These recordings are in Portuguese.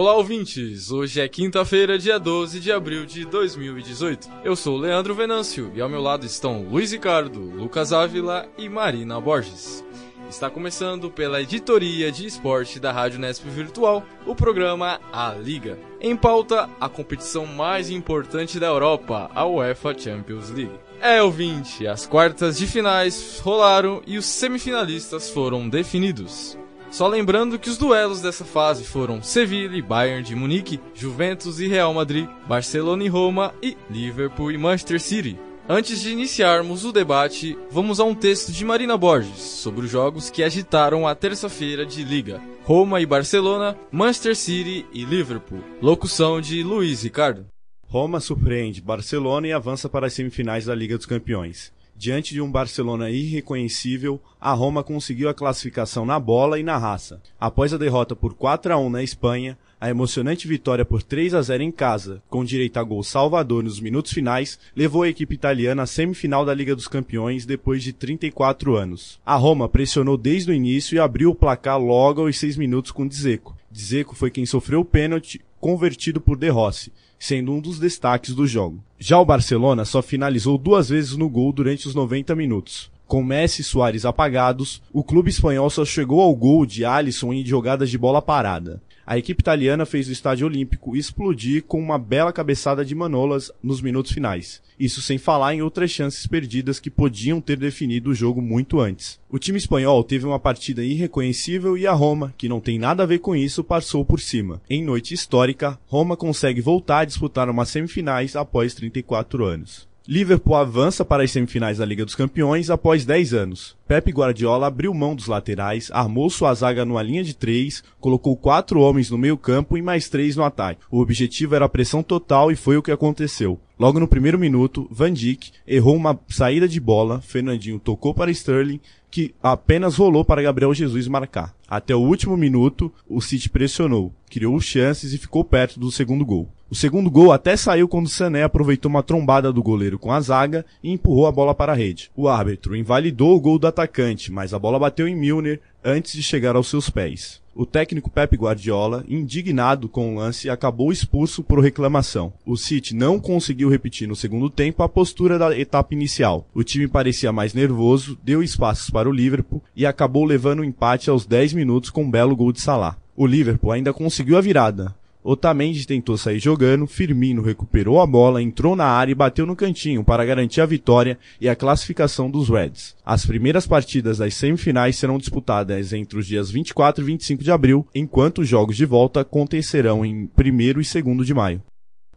Olá, ouvintes! Hoje é quinta-feira, dia 12 de abril de 2018. Eu sou Leandro Venâncio e ao meu lado estão Luiz Ricardo, Lucas Ávila e Marina Borges. Está começando pela editoria de esporte da Rádio Nesp Virtual, o programa A Liga. Em pauta, a competição mais importante da Europa, a UEFA Champions League. É, ouvinte, as quartas de finais rolaram e os semifinalistas foram definidos. Só lembrando que os duelos dessa fase foram Sevilla e Bayern de Munique, Juventus e Real Madrid, Barcelona e Roma e Liverpool e Manchester City. Antes de iniciarmos o debate, vamos a um texto de Marina Borges sobre os jogos que agitaram a terça-feira de Liga: Roma e Barcelona, Manchester City e Liverpool. Locução de Luiz Ricardo. Roma surpreende Barcelona e avança para as semifinais da Liga dos Campeões. Diante de um Barcelona irreconhecível, a Roma conseguiu a classificação na bola e na raça. Após a derrota por 4 a 1 na Espanha, a emocionante vitória por 3 a 0 em casa, com direito a gol salvador nos minutos finais, levou a equipe italiana à semifinal da Liga dos Campeões depois de 34 anos. A Roma pressionou desde o início e abriu o placar logo aos 6 minutos com Dzeko. Dzeko foi quem sofreu o pênalti convertido por De Rossi, sendo um dos destaques do jogo. Já o Barcelona só finalizou duas vezes no gol durante os 90 minutos. Com Messi e Soares apagados, o clube espanhol só chegou ao gol de Alisson em jogadas de bola parada. A equipe italiana fez o estádio olímpico explodir com uma bela cabeçada de Manolas nos minutos finais. Isso sem falar em outras chances perdidas que podiam ter definido o jogo muito antes. O time espanhol teve uma partida irreconhecível e a Roma, que não tem nada a ver com isso, passou por cima. Em noite histórica, Roma consegue voltar a disputar umas semifinais após 34 anos. Liverpool avança para as semifinais da Liga dos Campeões após 10 anos. Pep Guardiola abriu mão dos laterais, armou sua zaga numa linha de três, colocou quatro homens no meio campo e mais três no ataque. O objetivo era a pressão total e foi o que aconteceu. Logo no primeiro minuto, Van Dijk errou uma saída de bola, Fernandinho tocou para Sterling, que apenas rolou para Gabriel Jesus marcar. Até o último minuto, o City pressionou, criou chances e ficou perto do segundo gol. O segundo gol até saiu quando Sané aproveitou uma trombada do goleiro com a zaga e empurrou a bola para a rede. O árbitro invalidou o gol do atacante, mas a bola bateu em Milner antes de chegar aos seus pés. O técnico Pep Guardiola, indignado com o lance, acabou expulso por reclamação. O City não conseguiu repetir no segundo tempo a postura da etapa inicial. O time parecia mais nervoso, deu espaços para o Liverpool e acabou levando o empate aos 10 minutos com um belo gol de Salah. O Liverpool ainda conseguiu a virada, Otamendi tentou sair jogando, Firmino recuperou a bola, entrou na área e bateu no cantinho para garantir a vitória e a classificação dos Reds. As primeiras partidas das semifinais serão disputadas entre os dias 24 e 25 de abril, enquanto os jogos de volta acontecerão em 1 e 2 de maio.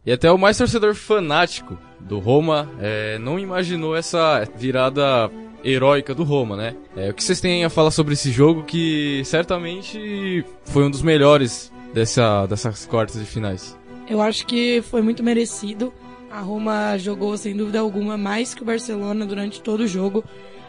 E até o mais torcedor fanático do Roma é, não imaginou essa virada heróica do Roma, né? É, o que vocês têm a falar sobre esse jogo que certamente foi um dos melhores dessa, dessas quartas de finais? Eu acho que foi muito merecido. A Roma jogou, sem dúvida alguma, mais que o Barcelona durante todo o jogo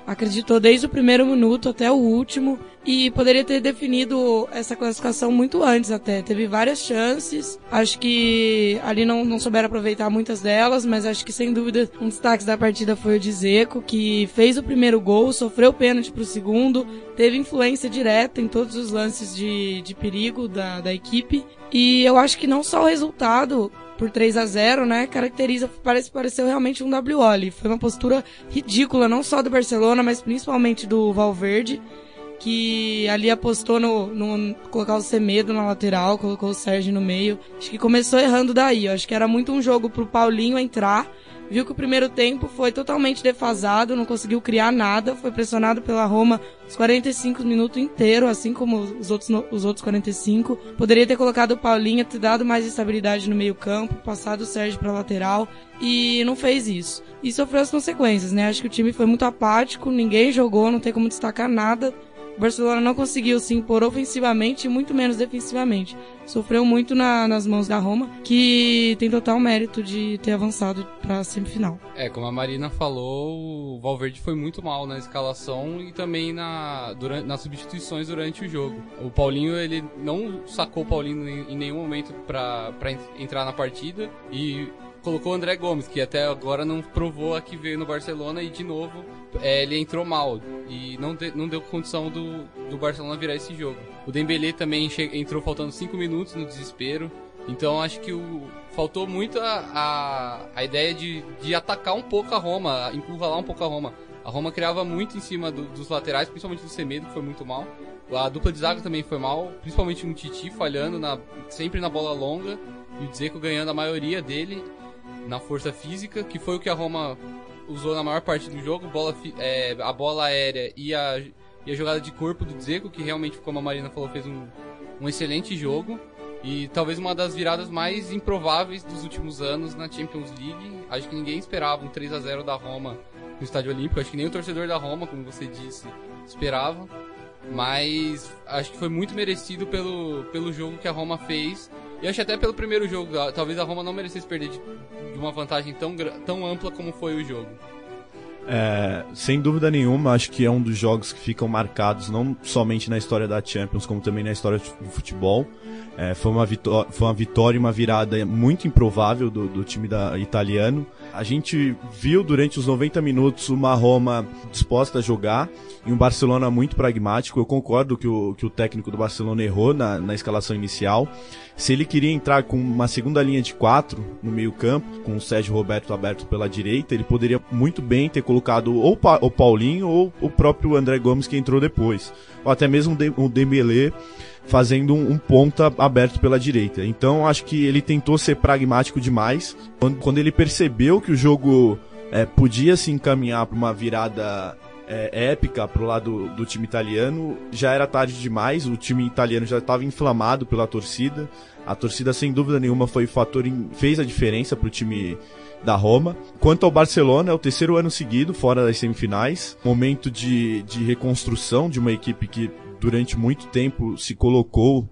acreditou desde o primeiro minuto até o último e poderia ter definido essa classificação muito antes até. Teve várias chances, acho que ali não, não souberam aproveitar muitas delas, mas acho que sem dúvida um destaque da partida foi o de Zeco, que fez o primeiro gol, sofreu pênalti pro segundo, teve influência direta em todos os lances de, de perigo da, da equipe. E eu acho que não só o resultado por 3 a 0 né, caracteriza, parece pareceu realmente um WO. Foi uma postura ridícula, não só do Barcelona, mas principalmente do Valverde, que ali apostou no, no colocar o Semedo na lateral, colocou o Sérgio no meio. Acho que começou errando daí, acho que era muito um jogo pro Paulinho entrar viu que o primeiro tempo foi totalmente defasado, não conseguiu criar nada, foi pressionado pela Roma os 45 minutos inteiro, assim como os outros, os outros 45. Poderia ter colocado o Paulinho, ter dado mais estabilidade no meio campo, passado o Sérgio para lateral e não fez isso. E sofreu as consequências, né? Acho que o time foi muito apático, ninguém jogou, não tem como destacar nada o Barcelona não conseguiu se impor ofensivamente e muito menos defensivamente. Sofreu muito na, nas mãos da Roma, que tem total mérito de ter avançado para a semifinal. É, como a Marina falou, o Valverde foi muito mal na escalação e também na, durante, nas substituições durante o jogo. O Paulinho, ele não sacou o Paulinho em, em nenhum momento para entrar na partida e colocou o André Gomes, que até agora não provou a que veio no Barcelona e de novo é, ele entrou mal e não, de, não deu condição do, do Barcelona virar esse jogo. O Dembélé também entrou faltando 5 minutos no desespero. Então acho que o, faltou muito a, a, a ideia de, de atacar um pouco a Roma, encurralar um pouco a Roma. A Roma criava muito em cima do, dos laterais, principalmente do Semedo, que foi muito mal. A dupla de zaga também foi mal, principalmente um Titi falhando na, sempre na bola longa e o Dzeko ganhando a maioria dele na força física, que foi o que a Roma usou na maior parte do jogo, bola, é, a bola aérea e a, e a jogada de corpo do Dzeko, que realmente, como a Marina falou, fez um, um excelente jogo. E talvez uma das viradas mais improváveis dos últimos anos na Champions League. Acho que ninguém esperava um 3 a 0 da Roma no Estádio Olímpico. Acho que nem o torcedor da Roma, como você disse, esperava. Mas acho que foi muito merecido pelo, pelo jogo que a Roma fez. E acho até pelo primeiro jogo, talvez a Roma não merecesse perder de, de uma vantagem tão, tão ampla como foi o jogo. É, sem dúvida nenhuma, acho que é um dos jogos que ficam marcados não somente na história da Champions, como também na história do futebol. É, foi, uma foi uma vitória e uma virada muito improvável do, do time da, italiano. A gente viu durante os 90 minutos uma Roma disposta a jogar e um Barcelona muito pragmático. Eu concordo que o, que o técnico do Barcelona errou na, na escalação inicial. Se ele queria entrar com uma segunda linha de quatro no meio-campo, com o Sérgio Roberto aberto pela direita, ele poderia muito bem ter colocado ou o Paulinho ou o próprio André Gomes que entrou depois, ou até mesmo o Dembélé fazendo um, ponta aberto pela direita. Então acho que ele tentou ser pragmático demais. Quando, quando ele percebeu que o jogo é, podia se encaminhar para uma virada é, épica pro lado do time italiano, já era tarde demais, o time italiano já estava inflamado pela torcida. A torcida, sem dúvida nenhuma, foi fator fez a diferença pro time da Roma. Quanto ao Barcelona, é o terceiro ano seguido fora das semifinais, momento de, de reconstrução de uma equipe que durante muito tempo se colocou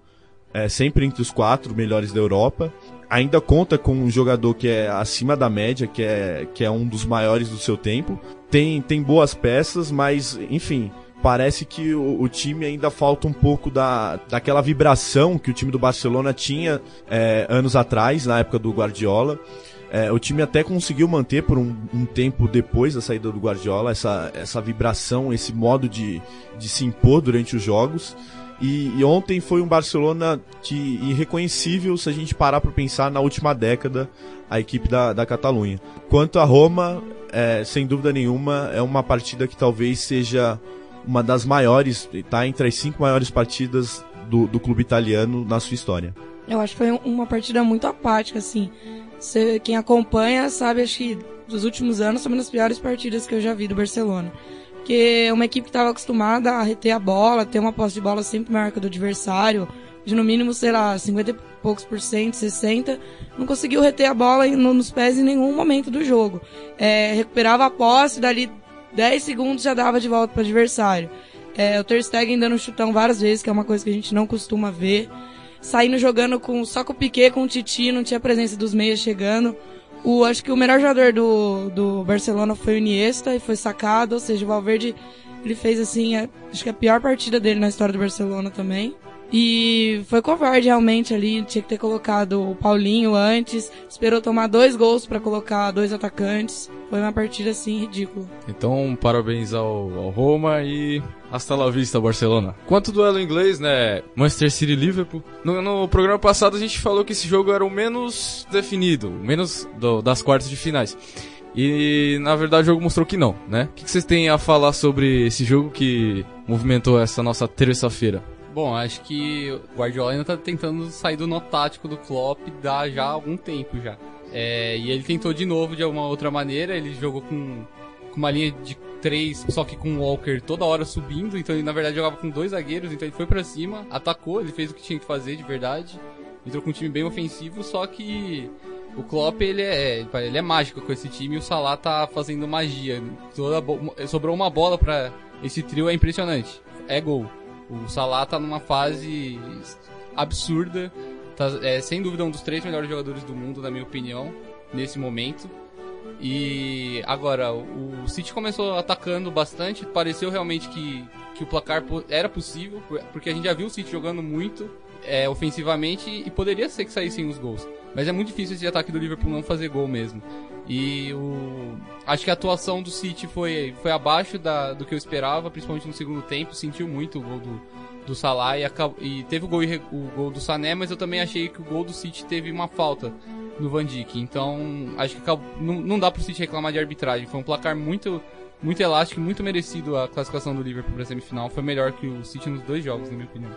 é, sempre entre os quatro melhores da Europa. Ainda conta com um jogador que é acima da média, que é, que é um dos maiores do seu tempo. Tem, tem boas peças, mas, enfim, parece que o, o, time ainda falta um pouco da, daquela vibração que o time do Barcelona tinha é, anos atrás, na época do Guardiola. É, o time até conseguiu manter por um, um, tempo depois da saída do Guardiola essa, essa vibração, esse modo de, de se impor durante os jogos. E, e ontem foi um Barcelona que, irreconhecível se a gente parar para pensar na última década, a equipe da, da Catalunha. Quanto a Roma, é, sem dúvida nenhuma, é uma partida que talvez seja uma das maiores, está entre as cinco maiores partidas do, do clube italiano na sua história. Eu acho que foi uma partida muito apática, assim. Você, quem acompanha sabe, acho que dos últimos anos são uma das piores partidas que eu já vi do Barcelona. Porque uma equipe que estava acostumada a reter a bola, ter uma posse de bola sempre maior que a do adversário, de no mínimo, sei lá, 50 e poucos por cento, 60, não conseguiu reter a bola nos pés em nenhum momento do jogo. É, recuperava a posse, dali 10 segundos já dava de volta para o adversário. É, o Ter Stegen dando um chutão várias vezes, que é uma coisa que a gente não costuma ver saindo jogando com só com o Piquet, com o Titi, não tinha presença dos meias chegando. O, acho que o melhor jogador do, do Barcelona foi o Iniesta e foi sacado, ou seja, o Valverde ele fez assim, a, acho que a pior partida dele na história do Barcelona também. E foi covarde realmente ali, tinha que ter colocado o Paulinho antes, esperou tomar dois gols para colocar dois atacantes. Foi uma partida assim ridícula. Então, parabéns ao, ao Roma e hasta la vista, Barcelona. Quanto duelo inglês, né? Manchester City Liverpool. No, no, programa passado a gente falou que esse jogo era o menos definido, menos do, das quartas de finais. E na verdade o jogo mostrou que não, né? O que vocês têm a falar sobre esse jogo que movimentou essa nossa terça-feira? Bom, acho que o Guardiola ainda tá tentando sair do nó tático do Klopp dá já algum tempo já. É, e ele tentou de novo de alguma outra maneira, ele jogou com, com uma linha de três, só que com o Walker toda hora subindo, então ele na verdade jogava com dois zagueiros, então ele foi para cima, atacou, ele fez o que tinha que fazer de verdade, entrou com um time bem ofensivo, só que o Klopp ele é, ele é mágico com esse time e o Salah tá fazendo magia. Toda, sobrou uma bola para esse trio é impressionante. É gol. O Salah tá numa fase absurda. Tá, é sem dúvida um dos três melhores jogadores do mundo, na minha opinião, nesse momento. E agora, o City começou atacando bastante. Pareceu realmente que, que o placar era possível, porque a gente já viu o City jogando muito é, ofensivamente e poderia ser que saíssem os gols. Mas é muito difícil esse ataque do Liverpool não fazer gol mesmo. E o acho que a atuação do City foi, foi abaixo da, do que eu esperava, principalmente no segundo tempo, sentiu muito o gol do, do Salah e, acabou, e teve o gol, o gol do Sané, mas eu também achei que o gol do City teve uma falta no Van Dijk. Então, acho que acabou, não, não dá pro City reclamar de arbitragem. Foi um placar muito muito elástico e muito merecido a classificação do Liverpool para a semifinal. Foi melhor que o City nos dois jogos, na minha opinião.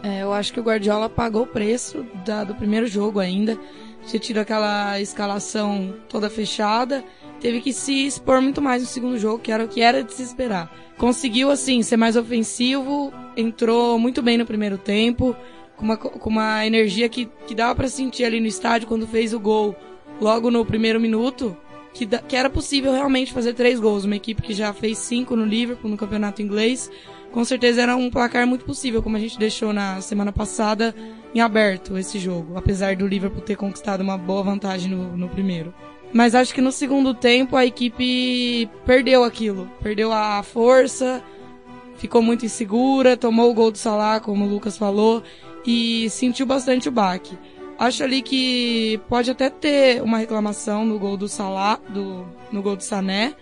É, eu acho que o Guardiola pagou o preço da, do primeiro jogo ainda. Tinha tido aquela escalação toda fechada. Teve que se expor muito mais no segundo jogo, que era o que era de se esperar. Conseguiu, assim, ser mais ofensivo. Entrou muito bem no primeiro tempo. Com uma, com uma energia que, que dava para sentir ali no estádio quando fez o gol logo no primeiro minuto que, que era possível realmente fazer três gols. Uma equipe que já fez cinco no Liverpool, no campeonato inglês, com certeza era um placar muito possível, como a gente deixou na semana passada em aberto esse jogo, apesar do Liverpool ter conquistado uma boa vantagem no, no primeiro. Mas acho que no segundo tempo a equipe perdeu aquilo, perdeu a força, ficou muito insegura, tomou o gol do Salah, como o Lucas falou, e sentiu bastante o baque. Acho ali que pode até ter uma reclamação no gol do Salah, do, no gol do Sané,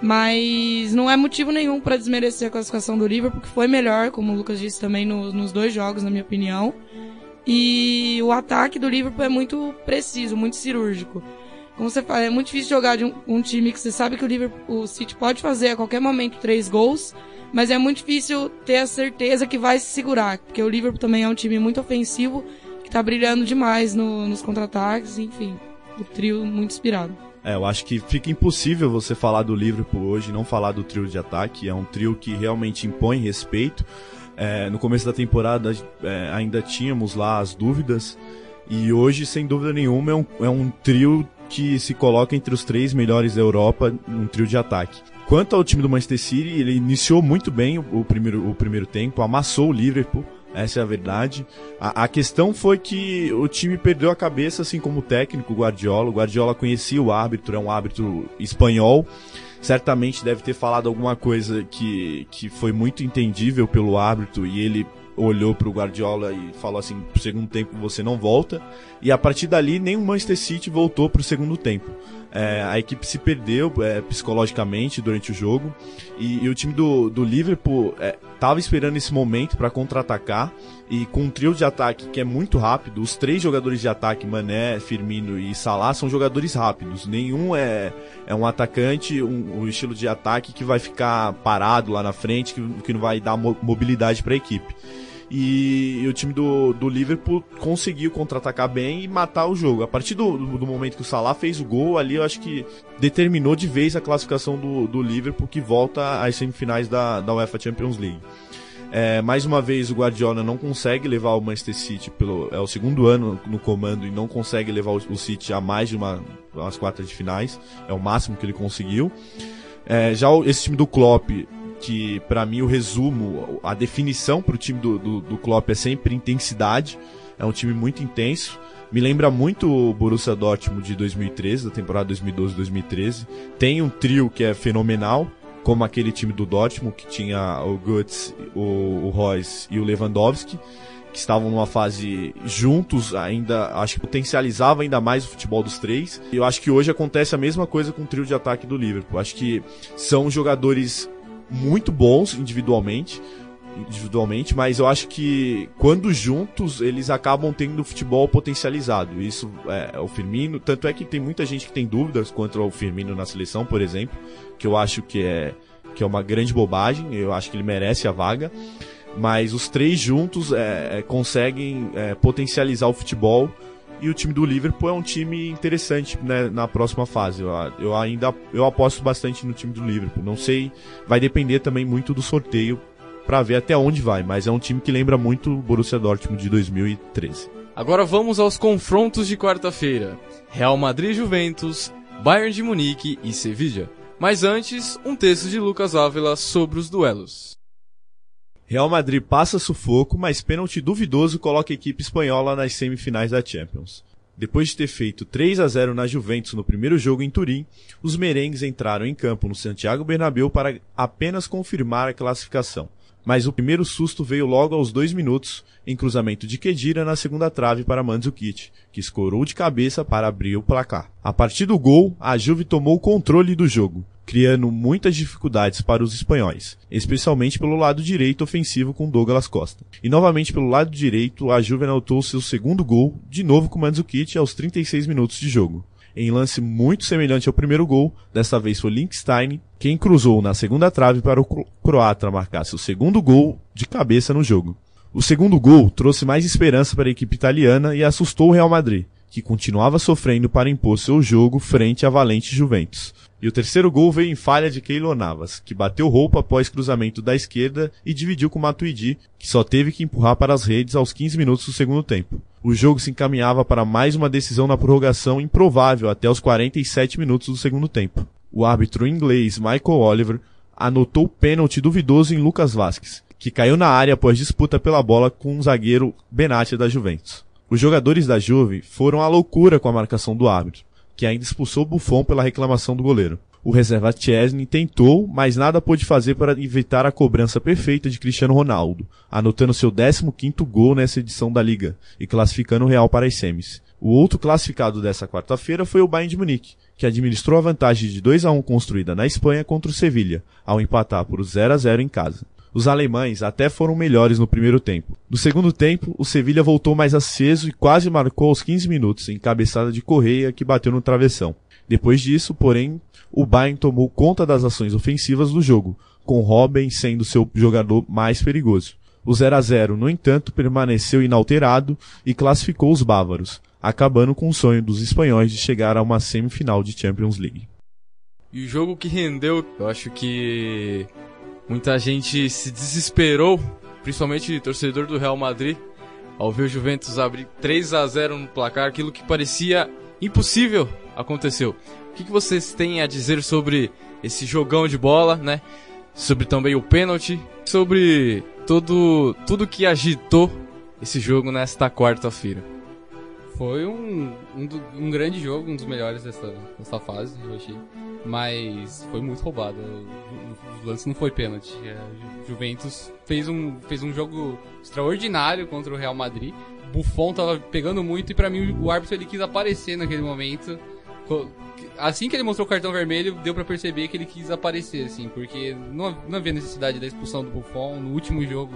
mas não é motivo nenhum para desmerecer a classificação do Liverpool, porque foi melhor, como o Lucas disse também, no, nos dois jogos, na minha opinião. E o ataque do Liverpool é muito preciso, muito cirúrgico. Como você fala, é muito difícil jogar de um, um time que você sabe que o Liverpool, o City pode fazer a qualquer momento três gols, mas é muito difícil ter a certeza que vai se segurar, porque o Liverpool também é um time muito ofensivo que tá brilhando demais no, nos contra-ataques, enfim. O trio muito inspirado. É, eu acho que fica impossível você falar do Liverpool hoje não falar do trio de ataque. É um trio que realmente impõe respeito. É, no começo da temporada é, ainda tínhamos lá as dúvidas. E hoje, sem dúvida nenhuma, é um, é um trio que se coloca entre os três melhores da Europa, um trio de ataque. Quanto ao time do Manchester City, ele iniciou muito bem o, o primeiro, o primeiro tempo, amassou o Liverpool. Essa é a verdade. A, a, questão foi que o time perdeu a cabeça, assim como o técnico, Guardiola. O Guardiola conhecia o árbitro, é um árbitro espanhol. Certamente deve ter falado alguma coisa que, que foi muito entendível pelo árbitro e ele olhou para o Guardiola e falou assim: pro segundo tempo você não volta. E a partir dali, nem o Manchester City voltou para o segundo tempo. É, a equipe se perdeu é, psicologicamente durante o jogo e, e o time do, do Liverpool estava é, esperando esse momento para contra-atacar e com um trio de ataque que é muito rápido, os três jogadores de ataque, Mané, Firmino e Salah, são jogadores rápidos. Nenhum é, é um atacante, um, um estilo de ataque que vai ficar parado lá na frente, que, que não vai dar mobilidade para a equipe. E, e, o time do, do Liverpool conseguiu contra-atacar bem e matar o jogo. A partir do, do, momento que o Salah fez o gol, ali eu acho que determinou de vez a classificação do, do Liverpool que volta às semifinais da, da UEFA Champions League. É, mais uma vez o Guardiola não consegue levar o Manchester City pelo é o segundo ano no comando e não consegue levar o, o City a mais de uma umas quartas de finais é o máximo que ele conseguiu é, já o, esse time do Klopp que para mim o resumo, a definição para o time do, do, do Klopp é sempre intensidade. É um time muito intenso. Me lembra muito o Borussia Dortmund de 2013, da temporada 2012-2013. Tem um trio que é fenomenal, como aquele time do Dortmund, que tinha o Götze, o, o Royce e o Lewandowski, que estavam numa fase juntos, ainda acho que potencializava ainda mais o futebol dos três. E eu acho que hoje acontece a mesma coisa com o trio de ataque do Liverpool. Acho que são jogadores muito bons individualmente, individualmente, mas eu acho que quando juntos eles acabam tendo futebol potencializado. Isso é, é o Firmino, tanto é que tem muita gente que tem dúvidas quanto ao Firmino na seleção, por exemplo, que eu acho que é que é uma grande bobagem. Eu acho que ele merece a vaga. Mas os três juntos é, é, conseguem é, potencializar o futebol e o time do Liverpool é um time interessante né, na próxima fase. Eu, eu, ainda eu aposto bastante no time do Liverpool. Não sei, vai depender também muito do sorteio para ver até onde vai, mas é um time que lembra muito o Borussia Dortmund de 2013. Agora vamos aos confrontos de quarta-feira. Real Madrid Juventus, Bayern de Munique e Sevilla. Mas antes, um texto de Lucas Ávila sobre os duelos. Real Madrid passa sufoco, mas pênalti duvidoso coloca a equipe espanhola nas semifinais da Champions. Depois de ter feito 3 a 0 na Juventus no primeiro jogo em Turim, os merengues entraram em campo no Santiago Bernabéu para apenas confirmar a classificação. Mas o primeiro susto veio logo aos dois minutos, em cruzamento de Kedira na segunda trave para Mandzukic, que escorou de cabeça para abrir o placar. A partir do gol, a Juve tomou o controle do jogo, criando muitas dificuldades para os espanhóis, especialmente pelo lado direito ofensivo com Douglas Costa. E novamente pelo lado direito, a Juve anotou seu segundo gol, de novo com Mandzukic aos 36 minutos de jogo em lance muito semelhante ao primeiro gol. Dessa vez foi Linkstein quem cruzou na segunda trave para o croata marcar seu segundo gol de cabeça no jogo. O segundo gol trouxe mais esperança para a equipe italiana e assustou o Real Madrid, que continuava sofrendo para impor seu jogo frente à valente Juventus. E o terceiro gol veio em falha de Keylor Navas, que bateu roupa após cruzamento da esquerda e dividiu com Matuidi, que só teve que empurrar para as redes aos 15 minutos do segundo tempo. O jogo se encaminhava para mais uma decisão na prorrogação improvável até os 47 minutos do segundo tempo. O árbitro inglês Michael Oliver anotou pênalti duvidoso em Lucas Vasquez, que caiu na área após disputa pela bola com o zagueiro Benatti da Juventus. Os jogadores da Juve foram à loucura com a marcação do árbitro que ainda expulsou Buffon pela reclamação do goleiro. O reserva Chesney tentou, mas nada pôde fazer para evitar a cobrança perfeita de Cristiano Ronaldo, anotando seu 15º gol nessa edição da Liga e classificando o Real para as semis. O outro classificado dessa quarta-feira foi o Bayern de Munique, que administrou a vantagem de 2 a 1 construída na Espanha contra o Sevilha, ao empatar por 0 a 0 em casa. Os alemães até foram melhores no primeiro tempo. No segundo tempo, o Sevilha voltou mais aceso e quase marcou aos 15 minutos, em cabeçada de Correia que bateu no travessão. Depois disso, porém, o Bayern tomou conta das ações ofensivas do jogo, com Robben sendo seu jogador mais perigoso. O 0 a 0, no entanto, permaneceu inalterado e classificou os bávaros, acabando com o sonho dos espanhóis de chegar a uma semifinal de Champions League. E o jogo que rendeu, eu acho que Muita gente se desesperou, principalmente torcedor do Real Madrid, ao ver o Juventus abrir 3 a 0 no placar, aquilo que parecia impossível aconteceu. O que, que vocês têm a dizer sobre esse jogão de bola, né? Sobre também o pênalti, sobre todo tudo que agitou esse jogo nesta quarta-feira. Foi um, um, um, grande jogo, um dos melhores dessa, dessa fase, eu achei. Mas foi muito roubado o lance não foi pênalti. É, Juventus fez um, fez um jogo extraordinário contra o Real Madrid. Buffon tava pegando muito e para mim o árbitro ele quis aparecer naquele momento. Assim que ele mostrou o cartão vermelho, deu para perceber que ele quis aparecer, assim, porque não, não havia necessidade da expulsão do Buffon no último jogo,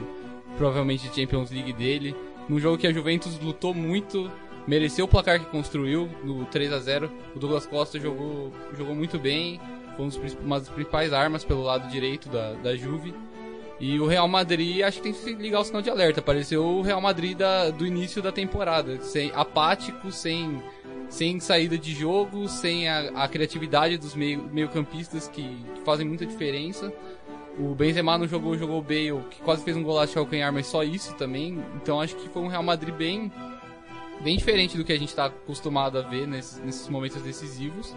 provavelmente de Champions League dele. Num jogo que a Juventus lutou muito, mereceu o placar que construiu no 3 a 0 O Douglas Costa jogou, jogou muito bem, foi uma das principais armas pelo lado direito da, da Juve. E o Real Madrid, acho que tem que ligar o sinal de alerta. Pareceu o Real Madrid da, do início da temporada. Sem, apático, sem, sem saída de jogo, sem a, a criatividade dos meio, meio-campistas que, que, fazem muita diferença. O Benzema não jogou, jogou o que quase fez um golaço de calcanhar, mas só isso também. Então acho que foi um Real Madrid bem, bem diferente do que a gente está acostumado a ver nesses, nesses momentos decisivos.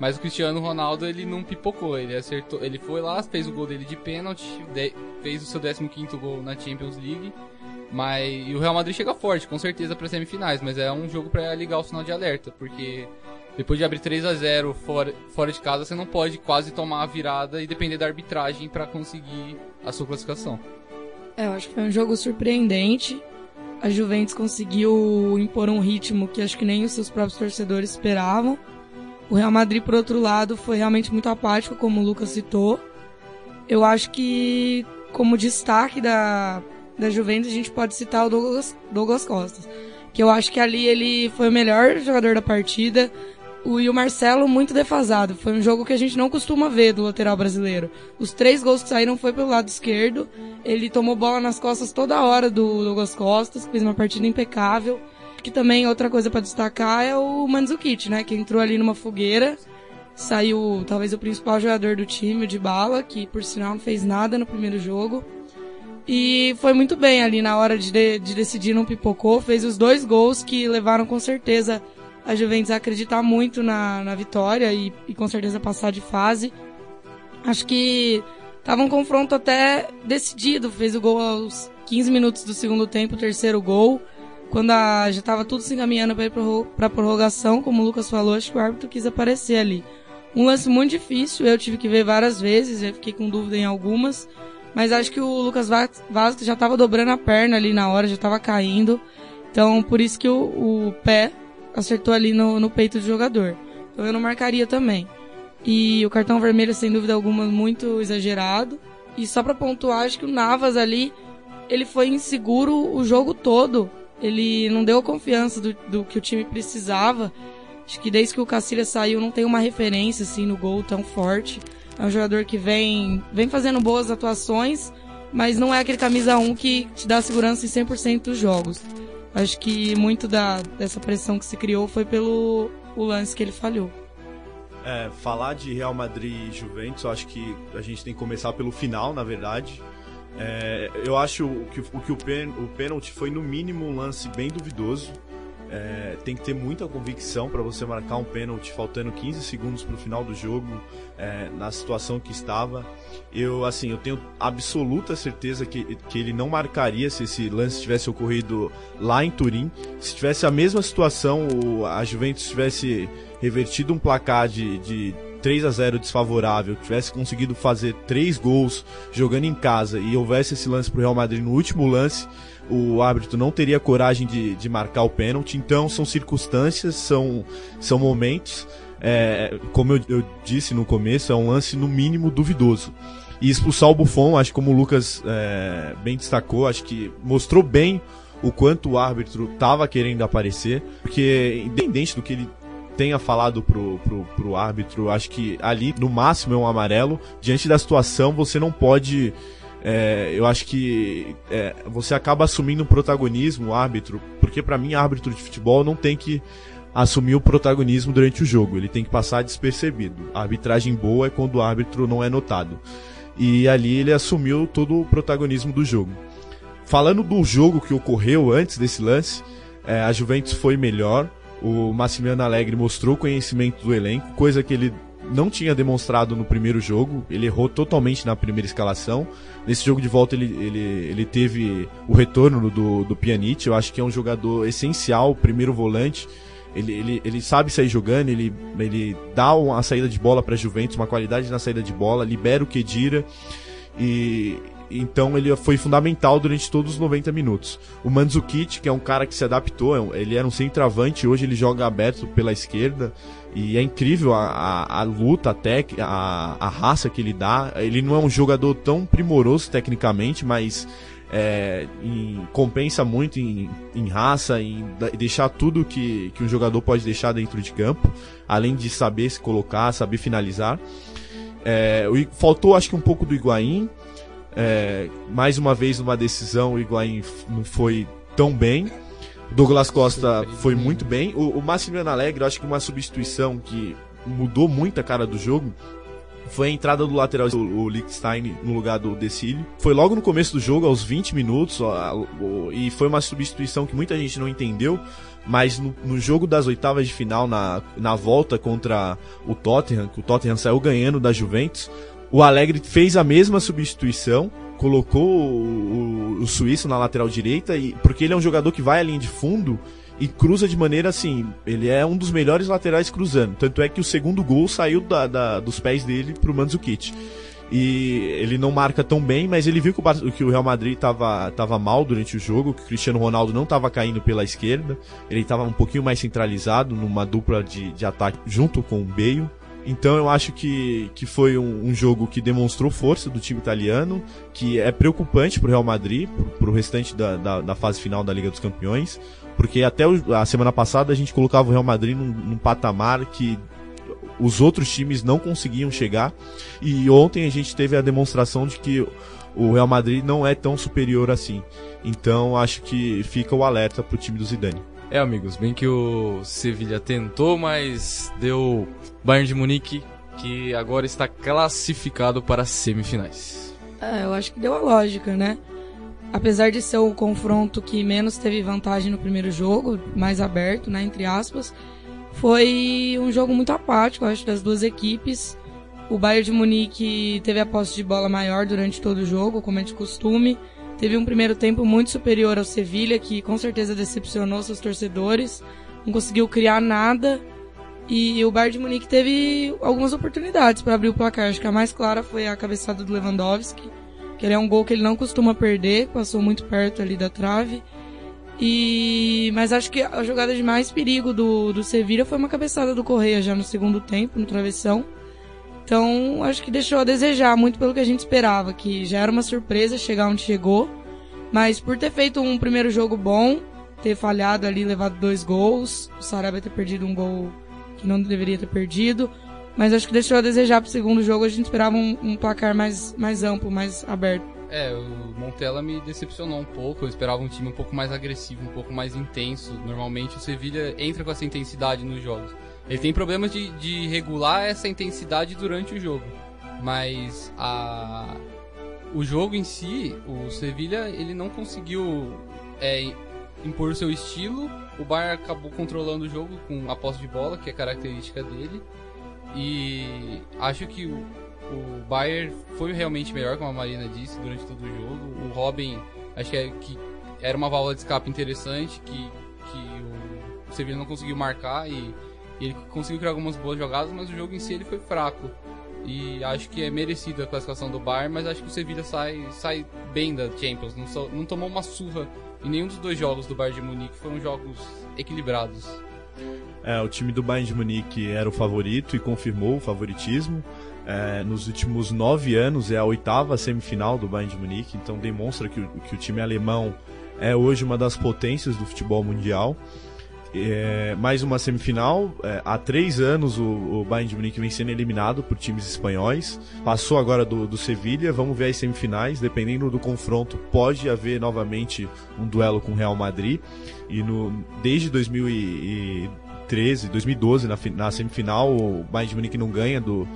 Mas o Cristiano Ronaldo ele não pipocou, ele acertou, ele foi lá, fez o gol dele de pênalti, de, fez o seu 15º gol na Champions League. Mas e o Real Madrid chega forte, com certeza para semifinais, mas é um jogo para ligar o sinal de alerta, porque depois de abrir 3 a 0 fora, fora de casa, você não pode quase tomar a virada e depender da arbitragem para conseguir a sua classificação. É, eu acho que foi um jogo surpreendente. A Juventus conseguiu impor um ritmo que acho que nem os seus próprios torcedores esperavam. O Real Madrid, por outro lado, foi realmente muito apático, como o Lucas citou. Eu acho que, como destaque da, da Juventus, a gente pode citar o Douglas, Douglas Costa. Que eu acho que ali ele foi o melhor jogador da partida. O, e o Marcelo muito defasado. Foi um jogo que a gente não costuma ver do lateral brasileiro. Os três gols que saíram foi pelo lado esquerdo. Ele tomou bola nas costas toda hora do Douglas Costa, fez uma partida impecável que também outra coisa para destacar é o Mandzukic, né? Que entrou ali numa fogueira, saiu talvez o principal jogador do time, o de bala, que por sinal não fez nada no primeiro jogo. E foi muito bem ali na hora de, de, de decidir, não pipocou, fez os dois gols que levaram com certeza a Juventus a acreditar muito na, na vitória e, e com certeza passar de fase. Acho que tava um confronto até decidido, fez o gol aos 15 minutos do segundo tempo, o terceiro gol quando a, já estava tudo se encaminhando para ir para prorrogação, como o Lucas falou, acho que o árbitro quis aparecer ali. Um lance muito difícil, eu tive que ver várias vezes, eu fiquei com dúvida em algumas, Mas acho que o Lucas Vasquez já estava dobrando a perna ali na hora, já estava caindo. Então, por isso que o, o pé acertou ali no, no peito do jogador. Então eu não marcaria também. E o cartão vermelho, sem dúvida alguma, muito exagerado. E só para pontuar, acho que o Navas ali, ele foi inseguro o jogo todo. Ele não deu a confiança do, do que o time precisava. Acho que desde que o Cacilha saiu, não tem uma referência assim no gol tão forte. É um jogador que vem, vem fazendo boas atuações, mas não é aquele camisa 1 que te dá segurança em 100% dos jogos. Acho que muito da, dessa pressão que se criou foi pelo o lance que ele falhou. É, falar de Real Madrid e Juventus, eu acho que a gente tem que começar pelo final, na verdade. É, eu acho que, o, que o, pen, o pênalti foi, no mínimo, um lance bem duvidoso. É, tem que ter muita convicção para você marcar um pênalti faltando 15 segundos para o final do jogo, é, na situação que estava. Eu assim, eu tenho absoluta certeza que, que ele não marcaria se esse lance tivesse ocorrido lá em Turim. Se tivesse a mesma situação, a Juventus tivesse revertido um placar de, de 3 a 0 desfavorável, tivesse conseguido fazer três gols jogando em casa e houvesse esse lance para o Real Madrid no último lance, o árbitro não teria coragem de, de marcar o pênalti. Então são circunstâncias, são, são momentos. É, como eu, eu, disse no começo, é um lance no mínimo duvidoso. E expulsar o Buffon, acho que como o Lucas é, bem destacou, acho que mostrou bem o quanto o árbitro estava querendo aparecer, porque independente do que ele tenha falado pro, pro, pro árbitro, acho que ali no máximo é um amarelo. Diante da situação, você não pode é, eu acho que é, você acaba assumindo um protagonismo, o árbitro, porque para mim, árbitro de futebol não tem que assumir o protagonismo durante o jogo, ele tem que passar despercebido. A arbitragem boa é quando o árbitro não é notado. E ali ele assumiu todo o protagonismo do jogo. Falando do jogo que ocorreu antes desse lance, é, a Juventus foi melhor. O Massimiliano Alegre mostrou conhecimento do elenco, coisa que ele não tinha demonstrado no primeiro jogo, ele errou totalmente na primeira escalação. Nesse jogo de volta ele, ele, ele teve o retorno do, do Pjanic, eu acho que é um jogador essencial, primeiro volante. Ele, ele, ele sabe sair jogando, ele, ele dá uma saída de bola para Juventus, uma qualidade na saída de bola, libera o Kedira e então ele foi fundamental durante todos os 90 minutos. O Mandzukic, que é um cara que se adaptou, é ele era um centroavante, hoje ele joga aberto pela esquerda. E é incrível a, a, a luta, a, tec, a, a raça que ele dá. Ele não é um jogador tão primoroso tecnicamente, mas é, em, compensa muito em, em raça, em deixar tudo que, que um jogador pode deixar dentro de campo, além de saber se colocar, saber finalizar. É, faltou acho que um pouco do Higuaín. É, mais uma vez numa decisão o Higuaín não foi tão bem. Douglas Costa foi muito bem. O, o Massimiliano Alegre, acho que uma substituição que mudou muito a cara do jogo foi a entrada do lateral o, o no lugar do Decilio. Foi logo no começo do jogo, aos 20 minutos, ó, e foi uma substituição que muita gente não entendeu, mas no, no, jogo das oitavas de final, na, na volta contra o Tottenham, que o Tottenham saiu ganhando da Juventus, o Alegre fez a mesma substituição colocou o, o, o, suíço na lateral direita e porque ele é um jogador que vai à linha de fundo e cruza de maneira assim, ele é um dos melhores laterais cruzando. Tanto é que o segundo gol saiu da, da, dos pés dele pro Mandzukic. E ele não marca tão bem, mas ele viu que o, que o Real Madrid estava tava mal durante o jogo, que o Cristiano Ronaldo não estava caindo pela esquerda, ele estava um pouquinho mais centralizado numa dupla de, de ataque junto com o Bale. Então eu acho que, que foi um, um, jogo que demonstrou força do time italiano, que é preocupante para o Real Madrid, para o restante da, da, da, fase final da Liga dos Campeões, porque até o, a semana passada a gente colocava o Real Madrid num, num patamar que os outros times não conseguiam chegar, e ontem a gente teve a demonstração de que o Real Madrid não é tão superior assim. Então acho que fica o alerta para o time do Zidane. É, amigos, bem que o Sevilla tentou, mas deu Bayern de Munique, que agora está classificado para as semifinais. É, eu acho que deu a lógica, né? Apesar de ser o confronto que menos teve vantagem no primeiro jogo, mais aberto, né, entre aspas, foi um jogo muito apático, acho, das duas equipes. O Bayern de Munique teve a posse de bola maior durante todo o jogo, como é de costume. Teve um primeiro tempo muito superior ao Sevilha, que com certeza decepcionou seus torcedores. Não conseguiu criar nada. E o Bayern de Munique teve algumas oportunidades para abrir o placar. Acho que a mais clara foi a cabeçada do Lewandowski, que ele é um gol que ele não costuma perder, passou muito perto ali da trave. E mas acho que a jogada de mais perigo do do Sevilla foi uma cabeçada do Correia já no segundo tempo, no travessão. Então, acho que deixou a desejar muito pelo que a gente esperava, que já era uma surpresa chegar onde chegou, mas por ter feito um primeiro jogo bom, ter falhado ali, levado dois gols, o Sarabia ter perdido um gol que não deveria ter perdido, mas acho que deixou a desejar pro segundo jogo, a gente esperava um, um placar mais, mais amplo, mais aberto. É, o Montella me decepcionou um pouco. Eu esperava um time um pouco mais agressivo, um pouco mais intenso. Normalmente o Sevilha entra com essa intensidade nos jogos. Ele tem problemas de, de regular essa intensidade durante o jogo. Mas a, o jogo em si, o Sevilha, ele não conseguiu é, impor seu estilo. O Bayern acabou controlando o jogo com a posse de bola, que é característica dele. E acho que o, o Bayern foi realmente melhor, como a Marina disse, durante todo o jogo. O Robin, acho que, é, que era uma válvula de escape interessante, que, que o, Sevilla não conseguiu marcar e, ele conseguiu criar algumas boas jogadas, mas o jogo em si ele foi fraco. E acho que é merecida a classificação do Bayern, mas acho que o Sevilla sai, sai bem da Champions. Não, so, não tomou uma surra em nenhum dos dois jogos do Bayern de Munique, foram jogos equilibrados. É, o time do Bayern de Munique era o favorito e confirmou o favoritismo. É, nos últimos nove anos é a oitava semifinal do Bayern de Munique, então demonstra que o, que o time alemão é hoje uma das potências do futebol mundial. É, mais uma semifinal. É, há três anos o, o, Bayern de Munique vem sendo eliminado por times espanhóis. Passou agora do, do Sevilha. Vamos ver as semifinais. Dependendo do confronto, pode haver novamente um duelo com o Real Madrid. E no, desde 2013, 2012, na, na semifinal, o Bayern de Munique não ganha do,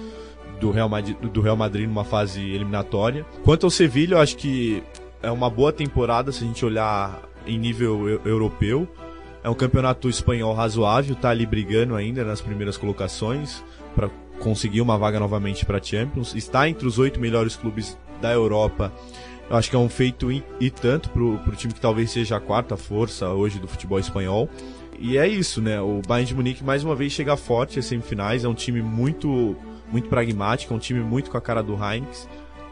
do, Real Madrid, do Real Madrid numa fase eliminatória. Quanto ao Sevilha, eu acho que é uma boa temporada se a gente olhar em nível europeu. É um campeonato espanhol razoável, tá ali brigando ainda nas primeiras colocações para conseguir uma vaga novamente para Champions. Está entre os oito melhores clubes da Europa. Eu acho que é um feito e, tanto para o time que talvez seja a quarta força hoje do futebol espanhol. E é isso, né? O Bayern de Munique mais uma vez chega forte às semifinais. É um time muito, muito pragmático, é um time muito com a cara do Heinz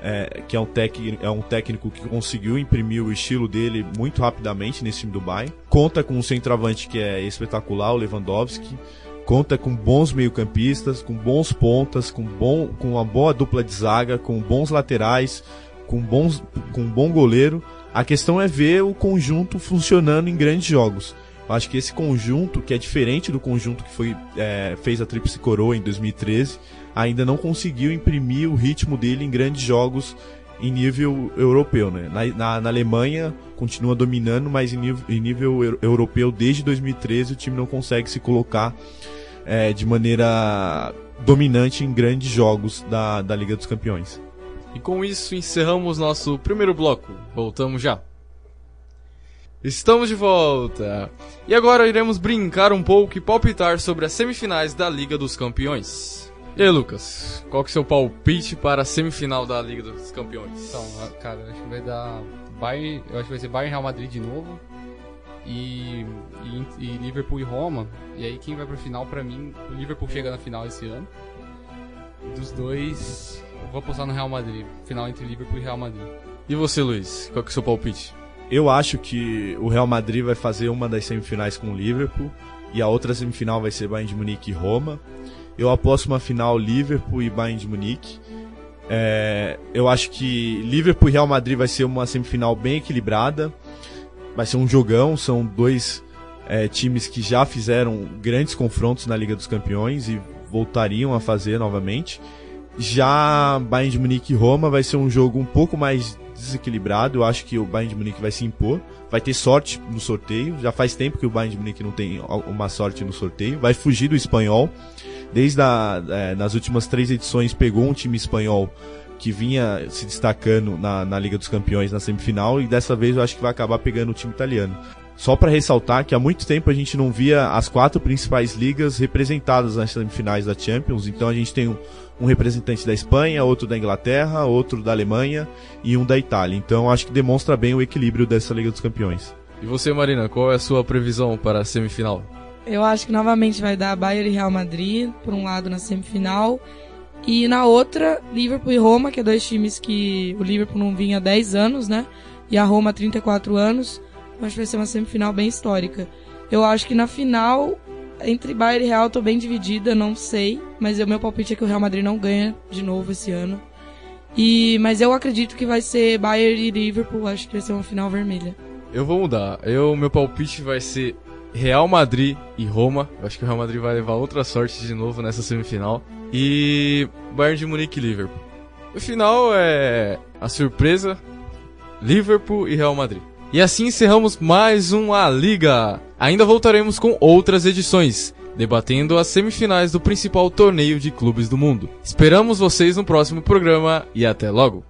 é, que é um, tec, é um técnico que conseguiu imprimir o estilo dele muito rapidamente nesse time do Bayern. Conta com um centroavante que é espetacular, o Lewandowski. Conta com bons meio-campistas, com bons pontas, com, bom, com uma boa dupla de zaga, com bons laterais, com, bons, com um bom goleiro. A questão é ver o conjunto funcionando em grandes jogos. Eu acho que esse conjunto, que é diferente do conjunto que foi, é, fez a Tríplice Coroa em 2013, ainda não conseguiu imprimir o ritmo dele em grandes jogos em nível europeu. Né? Na, na, na Alemanha continua dominando, mas em nível, em nível, europeu, desde 2013, o time não consegue se colocar é, de maneira dominante em grandes jogos da, da Liga dos Campeões. E com isso encerramos nosso primeiro bloco. Voltamos já. Estamos de volta! E agora iremos brincar um pouco e palpitar sobre as semifinais da Liga dos Campeões. E aí, Lucas, qual que é o seu palpite para a semifinal da Liga dos Campeões? Então, cara, eu acho que vai dar Bayern, eu acho que vai ser Bayern Real Madrid de novo e, e, e Liverpool e Roma. E aí quem vai para a final para mim, o Liverpool chega na final esse ano. Dos dois, eu vou apostar no Real Madrid, final entre Liverpool e Real Madrid. E você, Luiz, qual que é o seu palpite? Eu acho que o Real Madrid vai fazer uma das semifinais com o Liverpool e a outra semifinal vai ser Bayern de Munique e Roma. Eu aposto uma final Liverpool e Bayern de Munique. É, eu acho que Liverpool e Real Madrid vai ser uma semifinal bem equilibrada. Vai ser um jogão. São dois é, times que já fizeram grandes confrontos na Liga dos Campeões e voltariam a fazer novamente. Já Bayern de Munique e Roma vai ser um jogo um pouco mais desequilibrado. Eu acho que o Bayern de Munique vai se impor. Vai ter sorte no sorteio. Já faz tempo que o Bayern de Munique não tem uma sorte no sorteio. Vai fugir do espanhol desde a, é, nas últimas três edições pegou um time espanhol que vinha se destacando na, na Liga dos Campeões na semifinal e dessa vez eu acho que vai acabar pegando o time italiano. Só para ressaltar que há muito tempo a gente não via as quatro principais ligas representadas nas semifinais da Champions, então a gente tem um, um representante da Espanha, outro da Inglaterra, outro da Alemanha e um da Itália. Então acho que demonstra bem o equilíbrio dessa Liga dos Campeões. E você, Marina, qual é a sua previsão para a semifinal? Eu acho que novamente vai dar Bayern e Real Madrid, por um lado na semifinal, E na outra, Liverpool e Roma, que é dois times que o Liverpool não vinha há 10 anos, né? E a Roma há 34 anos. Eu acho que vai ser uma semifinal bem histórica. Eu acho que na final, entre Bayern e Real, tô bem dividida, não sei. Mas o meu palpite é que o Real Madrid não ganha de novo esse ano. E, mas eu acredito que vai ser Bayern e Liverpool, acho que vai ser uma final vermelha. Eu vou mudar. Eu, meu palpite vai ser Real Madrid e Roma. Eu acho que o Real Madrid vai levar outra sorte de novo nessa semifinal. E Bayern de Munique e Liverpool. O final é a surpresa Liverpool e Real Madrid. E assim encerramos mais um A Liga. Ainda voltaremos com outras edições, debatendo as semifinais do principal torneio de clubes do mundo. Esperamos vocês no próximo programa e até logo.